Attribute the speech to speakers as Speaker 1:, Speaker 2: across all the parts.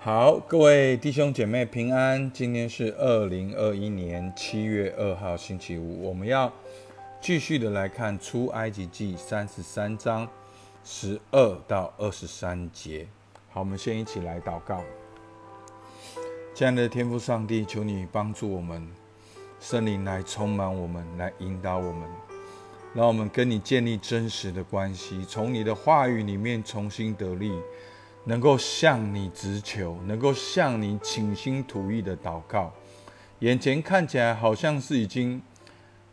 Speaker 1: 好，各位弟兄姐妹平安。今天是二零二一年七月二号星期五，我们要继续的来看出埃及记三十三章十二到二十三节。好，我们先一起来祷告。亲爱的天父上帝，求你帮助我们，圣灵来充满我们，来引导我们，让我们跟你建立真实的关系，从你的话语里面重新得力。能够向你直求，能够向你倾心吐意的祷告，眼前看起来好像是已经，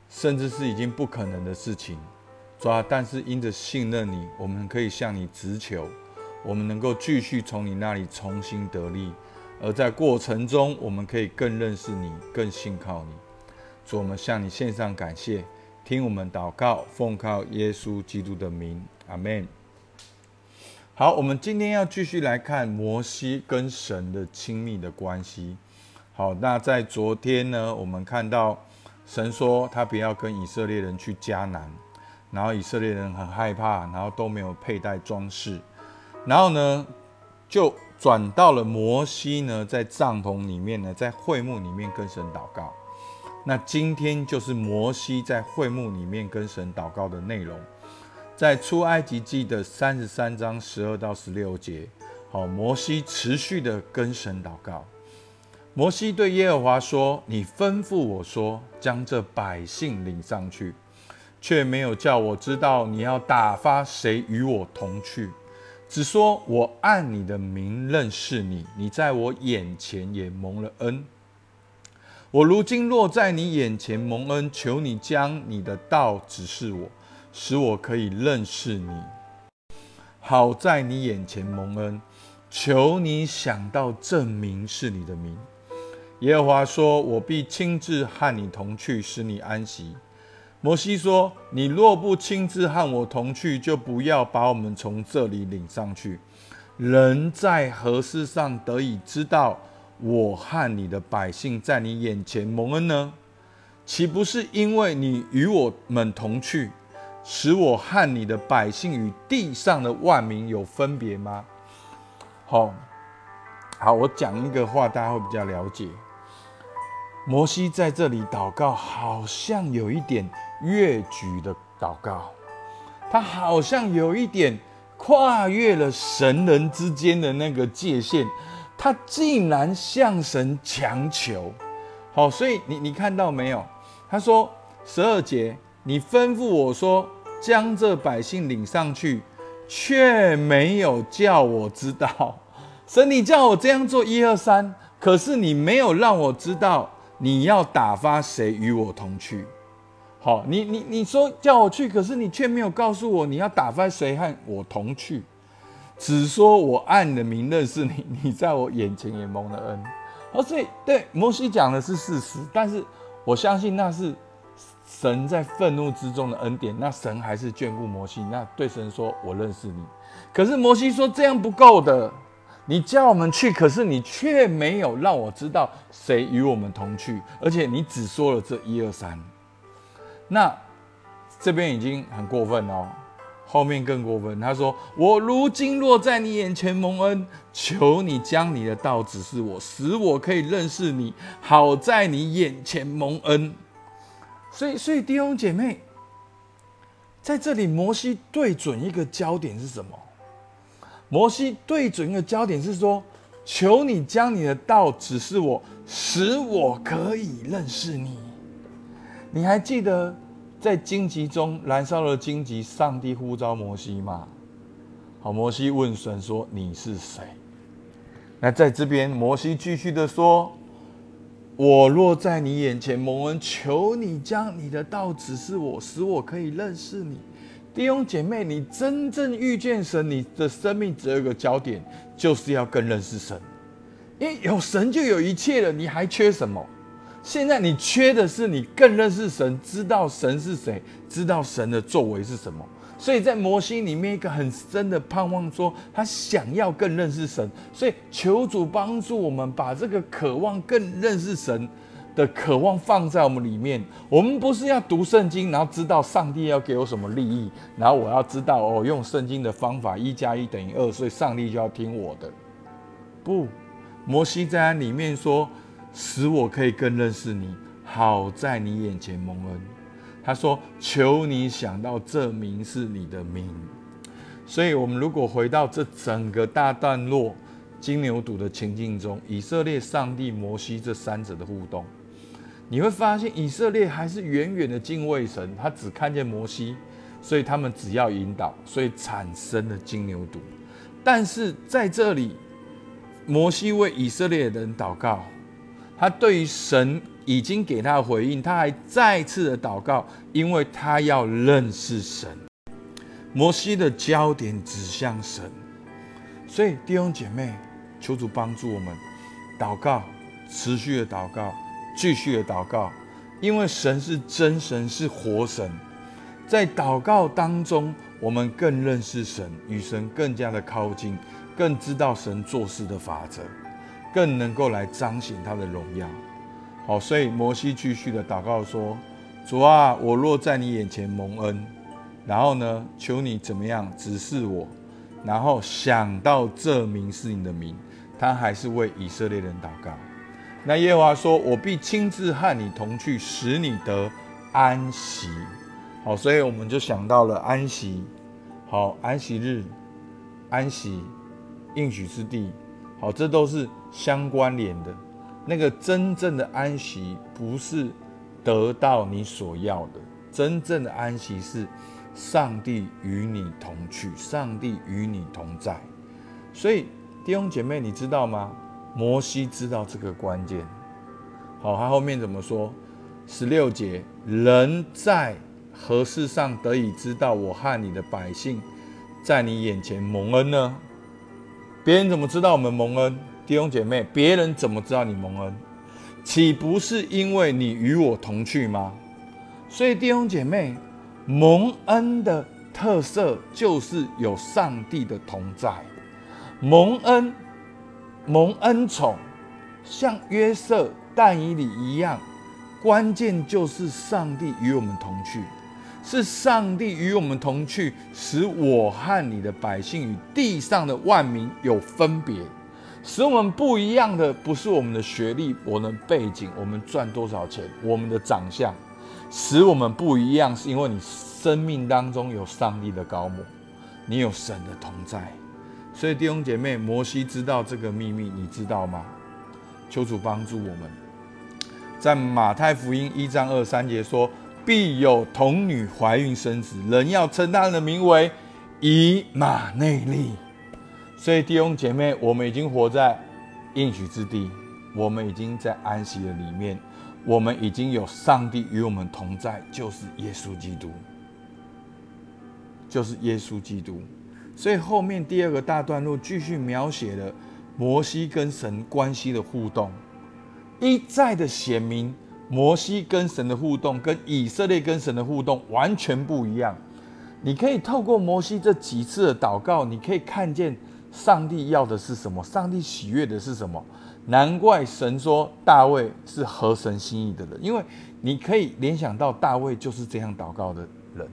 Speaker 1: 甚至是已经不可能的事情，主啊！但是因着信任你，我们可以向你直求，我们能够继续从你那里重新得力，而在过程中，我们可以更认识你，更信靠你。主，我们向你献上感谢，听我们祷告，奉靠耶稣基督的名，阿门。好，我们今天要继续来看摩西跟神的亲密的关系。好，那在昨天呢，我们看到神说他不要跟以色列人去迦南，然后以色列人很害怕，然后都没有佩戴装饰，然后呢，就转到了摩西呢，在帐篷里面呢，在会幕里面跟神祷告。那今天就是摩西在会幕里面跟神祷告的内容。在出埃及记的三十三章十二到十六节，好，摩西持续的跟神祷告。摩西对耶和华说：“你吩咐我说，将这百姓领上去，却没有叫我知道你要打发谁与我同去，只说我按你的名认识你，你在我眼前也蒙了恩。我如今若在你眼前蒙恩，求你将你的道指示我。”使我可以认识你，好在你眼前蒙恩，求你想到证明是你的名。耶和华说：“我必亲自和你同去，使你安息。”摩西说：“你若不亲自和我同去，就不要把我们从这里领上去。人在何事上得以知道我和你的百姓在你眼前蒙恩呢？岂不是因为你与我们同去？”使我和你的百姓与地上的万民有分别吗？好，好，我讲一个话，大家会比较了解。摩西在这里祷告，好像有一点越举的祷告，他好像有一点跨越了神人之间的那个界限，他竟然向神强求。好，所以你你看到没有？他说十二节，你吩咐我说。将这百姓领上去，却没有叫我知道。神，你叫我这样做一二三，可是你没有让我知道你要打发谁与我同去。好，你你你说叫我去，可是你却没有告诉我你要打发谁和我同去，只说我按你的名认识你，你在我眼前也蒙了恩。好，所以对摩西讲的是事实，但是我相信那是。神在愤怒之中的恩典，那神还是眷顾摩西。那对神说：“我认识你。”可是摩西说：“这样不够的，你叫我们去，可是你却没有让我知道谁与我们同去，而且你只说了这一二三。”那这边已经很过分哦，后面更过分。他说：“我如今落在你眼前蒙恩，求你将你的道指示我，使我可以认识你，好在你眼前蒙恩。”所以，所以弟兄姐妹，在这里，摩西对准一个焦点是什么？摩西对准一个焦点是说：求你将你的道指示我，使我可以认识你。你还记得在荆棘中燃烧了荆棘，上帝呼召摩西吗？好，摩西问神说：“你是谁？”那在这边，摩西继续的说。我若在你眼前蒙恩，求你将你的道指示我，使我可以认识你。弟兄姐妹，你真正遇见神，你的生命只有一个焦点，就是要更认识神。因为有神就有一切了，你还缺什么？现在你缺的是你更认识神，知道神是谁，知道神的作为是什么。所以在摩西里面，一个很深的盼望，说他想要更认识神，所以求主帮助我们，把这个渴望更认识神的渴望放在我们里面。我们不是要读圣经，然后知道上帝要给我什么利益，然后我要知道哦，用圣经的方法一加一等于二，所以上帝就要听我的。不，摩西在里面说：“使我可以更认识你，好在你眼前蒙恩。”他说：“求你想到这名是你的名。”所以，我们如果回到这整个大段落金牛犊的情境中，以色列、上帝、摩西这三者的互动，你会发现以色列还是远远的敬畏神，他只看见摩西，所以他们只要引导，所以产生了金牛犊。但是在这里，摩西为以色列人祷告，他对于神已经给他回应，他还再次的祷告，因为他要认识神。摩西的焦点指向神，所以弟兄姐妹，求主帮助我们，祷告，持续的祷告，继续的祷告，因为神是真神，是活神，在祷告当中，我们更认识神，与神更加的靠近，更知道神做事的法则，更能够来彰显他的荣耀。好，所以摩西继续的祷告说：“主啊，我若在你眼前蒙恩。”然后呢？求你怎么样指示我？然后想到这名是你的名，他还是为以色列人祷告。那耶和华说：“我必亲自和你同去，使你得安息。”好，所以我们就想到了安息。好，安息日、安息、应许之地。好，这都是相关联的。那个真正的安息，不是得到你所要的，真正的安息是。上帝与你同去，上帝与你同在。所以弟兄姐妹，你知道吗？摩西知道这个关键。好，他后面怎么说？十六节，人在何事上得以知道我和你的百姓在你眼前蒙恩呢？别人怎么知道我们蒙恩？弟兄姐妹，别人怎么知道你蒙恩？岂不是因为你与我同去吗？所以弟兄姐妹。蒙恩的特色就是有上帝的同在，蒙恩、蒙恩宠，像约瑟、但以理一样，关键就是上帝与我们同去，是上帝与我们同去，使我和你的百姓与地上的万民有分别，使我们不一样的不是我们的学历、我们的背景、我们赚多少钱、我们的长相。使我们不一样，是因为你生命当中有上帝的高摩，你有神的同在。所以弟兄姐妹，摩西知道这个秘密，你知道吗？求主帮助我们。在马太福音一章二三节说：“必有童女怀孕生子，人要称他的名为以马内利。”所以弟兄姐妹，我们已经活在应许之地，我们已经在安息的里面。我们已经有上帝与我们同在，就是耶稣基督，就是耶稣基督。所以后面第二个大段落继续描写了摩西跟神关系的互动，一再的显明摩西跟神的互动跟以色列跟神的互动完全不一样。你可以透过摩西这几次的祷告，你可以看见上帝要的是什么，上帝喜悦的是什么。难怪神说大卫是合神心意的人，因为你可以联想到大卫就是这样祷告的人。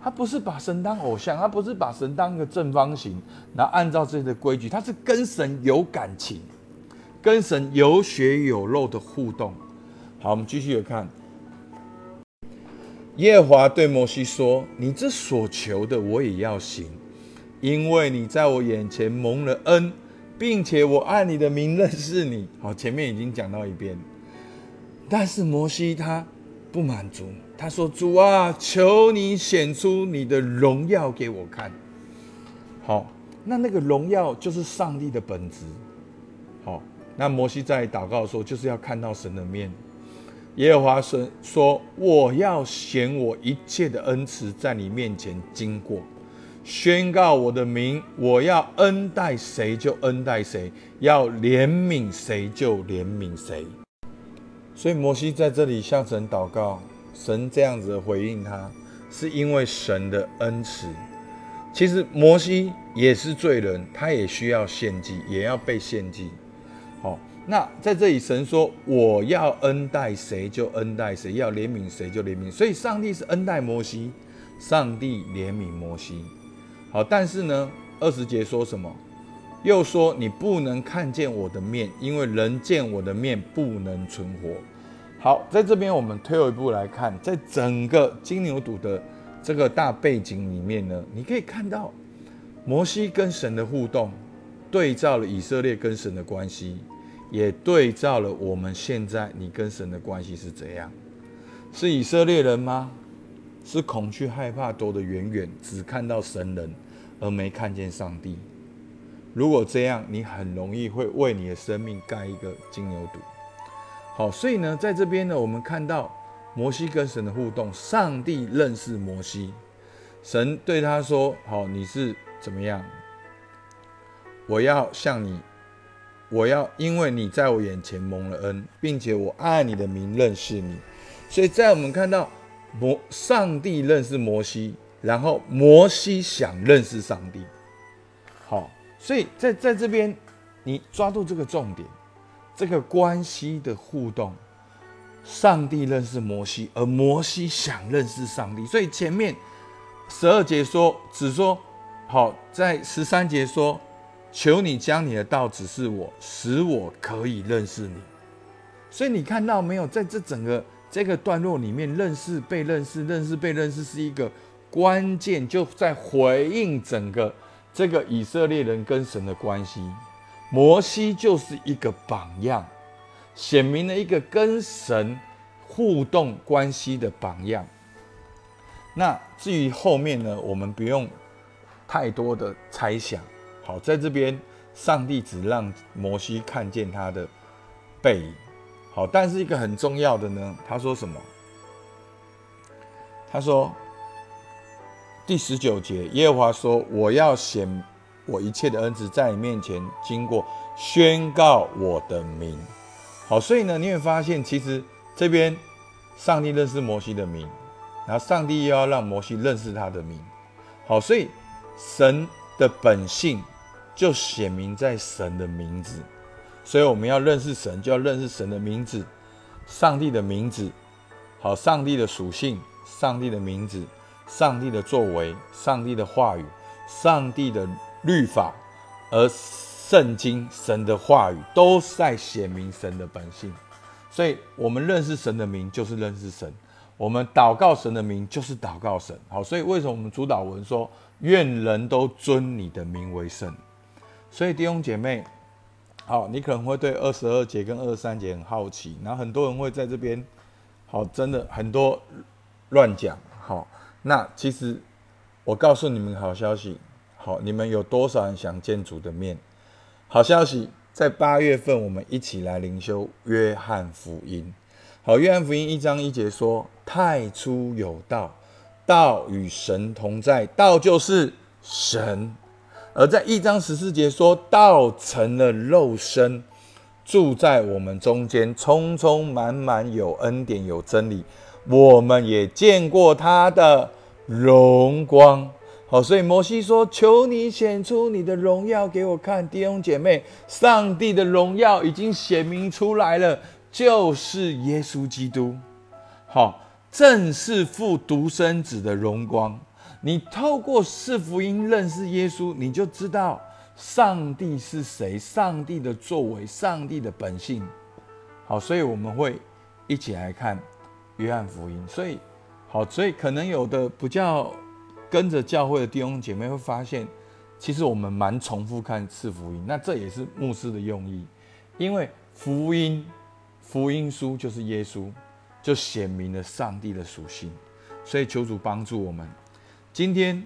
Speaker 1: 他不是把神当偶像，他不是把神当一个正方形，然后按照这的规矩，他是跟神有感情，跟神有血有肉的互动。好，我们继续看。耶和华对摩西说：“你这所求的，我也要行，因为你在我眼前蒙了恩。”并且我按你的名认识你，好，前面已经讲到一遍。但是摩西他不满足，他说：“主啊，求你显出你的荣耀给我看。”好，那那个荣耀就是上帝的本质。好，那摩西在祷告的时候，就是要看到神的面。耶和华神说：“我要显我一切的恩慈在你面前经过。”宣告我的名，我要恩待谁就恩待谁，要怜悯谁就怜悯谁。所以摩西在这里向神祷告，神这样子回应他，是因为神的恩慈。其实摩西也是罪人，他也需要献祭，也要被献祭。那在这里神说，我要恩待谁就恩待谁，要怜悯谁就怜悯。所以上帝是恩待摩西，上帝怜悯摩西。好，但是呢，二十节说什么？又说你不能看见我的面，因为人见我的面不能存活。好，在这边我们退后一步来看，在整个金牛犊的这个大背景里面呢，你可以看到摩西跟神的互动，对照了以色列跟神的关系，也对照了我们现在你跟神的关系是怎样？是以色列人吗？是恐惧害怕躲得远远，只看到神人，而没看见上帝。如果这样，你很容易会为你的生命盖一个金牛犊。好，所以呢，在这边呢，我们看到摩西跟神的互动，上帝认识摩西，神对他说：“好，你是怎么样？我要向你，我要因为你在我眼前蒙了恩，并且我爱你的名认识你。”所以在我们看到摩上帝认识摩西，然后摩西想认识上帝。好，所以在在这边，你抓住这个重点。这个关系的互动，上帝认识摩西，而摩西想认识上帝，所以前面十二节说，只说好，在十三节说，求你将你的道指示我，使我可以认识你。所以你看到没有，在这整个这个段落里面，认识、被认识、认识、被认识是一个关键，就在回应整个这个以色列人跟神的关系。摩西就是一个榜样，显明了一个跟神互动关系的榜样。那至于后面呢，我们不用太多的猜想。好，在这边，上帝只让摩西看见他的背影。好，但是一个很重要的呢，他说什么？他说第十九节，耶和华说：“我要显。”我一切的恩赐在你面前经过宣告我的名，好，所以呢，你会发现其实这边上帝认识摩西的名，然后上帝又要让摩西认识他的名，好，所以神的本性就显明在神的名字，所以我们要认识神，就要认识神的名字，上帝的名字，好，上帝的属性，上帝的名字，上帝的作为，上帝的话语，上帝的。律法，而圣经神的话语都在显明神的本性，所以我们认识神的名就是认识神，我们祷告神的名就是祷告神。好，所以为什么我们主导文说愿人都尊你的名为圣？所以弟兄姐妹，好，你可能会对二十二节跟二十三节很好奇，然后很多人会在这边，好，真的很多乱讲。好，那其实我告诉你们好消息。好，你们有多少人想见主的面？好消息，在八月份，我们一起来灵修约翰福音。好，约翰福音一章一节说：“太初有道，道与神同在，道就是神。”而在一章十四节说：“道成了肉身，住在我们中间，充充满满有恩典有真理。我们也见过他的荣光。”好，所以摩西说：“求你显出你的荣耀给我看。”弟兄姐妹，上帝的荣耀已经显明出来了，就是耶稣基督。好，正是父独生子的荣光。你透过四福音认识耶稣，你就知道上帝是谁，上帝的作为，上帝的本性。好，所以我们会一起来看约翰福音。所以，好，所以可能有的不叫。跟着教会的弟兄姐妹会发现，其实我们蛮重复看四福音，那这也是牧师的用意，因为福音福音书就是耶稣，就显明了上帝的属性，所以求主帮助我们。今天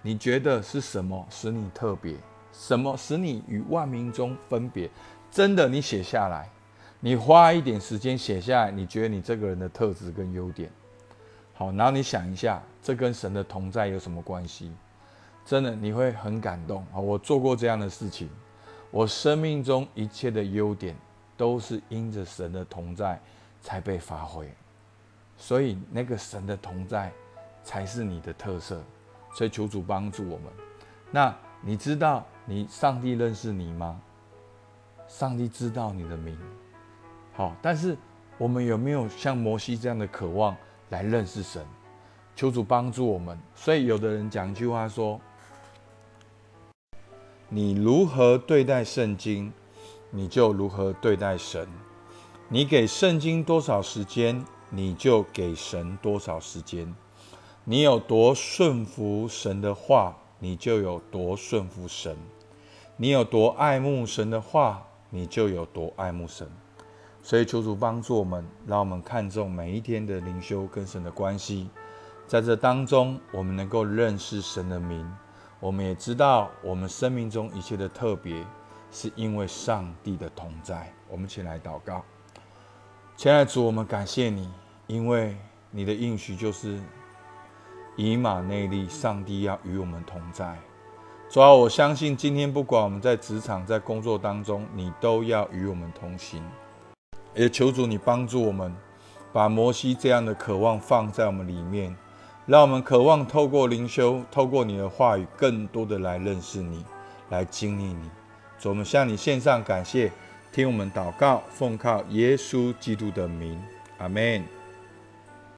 Speaker 1: 你觉得是什么使你特别？什么使你与万民中分别？真的，你写下来，你花一点时间写下来，你觉得你这个人的特质跟优点。好，然后你想一下，这跟神的同在有什么关系？真的，你会很感动啊！我做过这样的事情，我生命中一切的优点都是因着神的同在才被发挥，所以那个神的同在才是你的特色。所以求主帮助我们。那你知道你上帝认识你吗？上帝知道你的名。好，但是我们有没有像摩西这样的渴望？来认识神，求主帮助我们。所以有的人讲一句话说：“你如何对待圣经，你就如何对待神。你给圣经多少时间，你就给神多少时间。你有多顺服神的话，你就有多顺服神。你有多爱慕神的话，你就有多爱慕神。所以求主帮助我们，让我们看重每一天的灵修跟神的关系。在这当中，我们能够认识神的名。我们也知道，我们生命中一切的特别，是因为上帝的同在。我们起来祷告，亲爱的主，我们感谢你，因为你的应许就是以马内利，上帝要与我们同在。主啊，我相信今天不管我们在职场、在工作当中，你都要与我们同行。也求主你帮助我们，把摩西这样的渴望放在我们里面。让我们渴望透过灵修，透过你的话语，更多的来认识你，来经历你。主，我们向你献上感谢，听我们祷告，奉靠耶稣基督的名，阿门。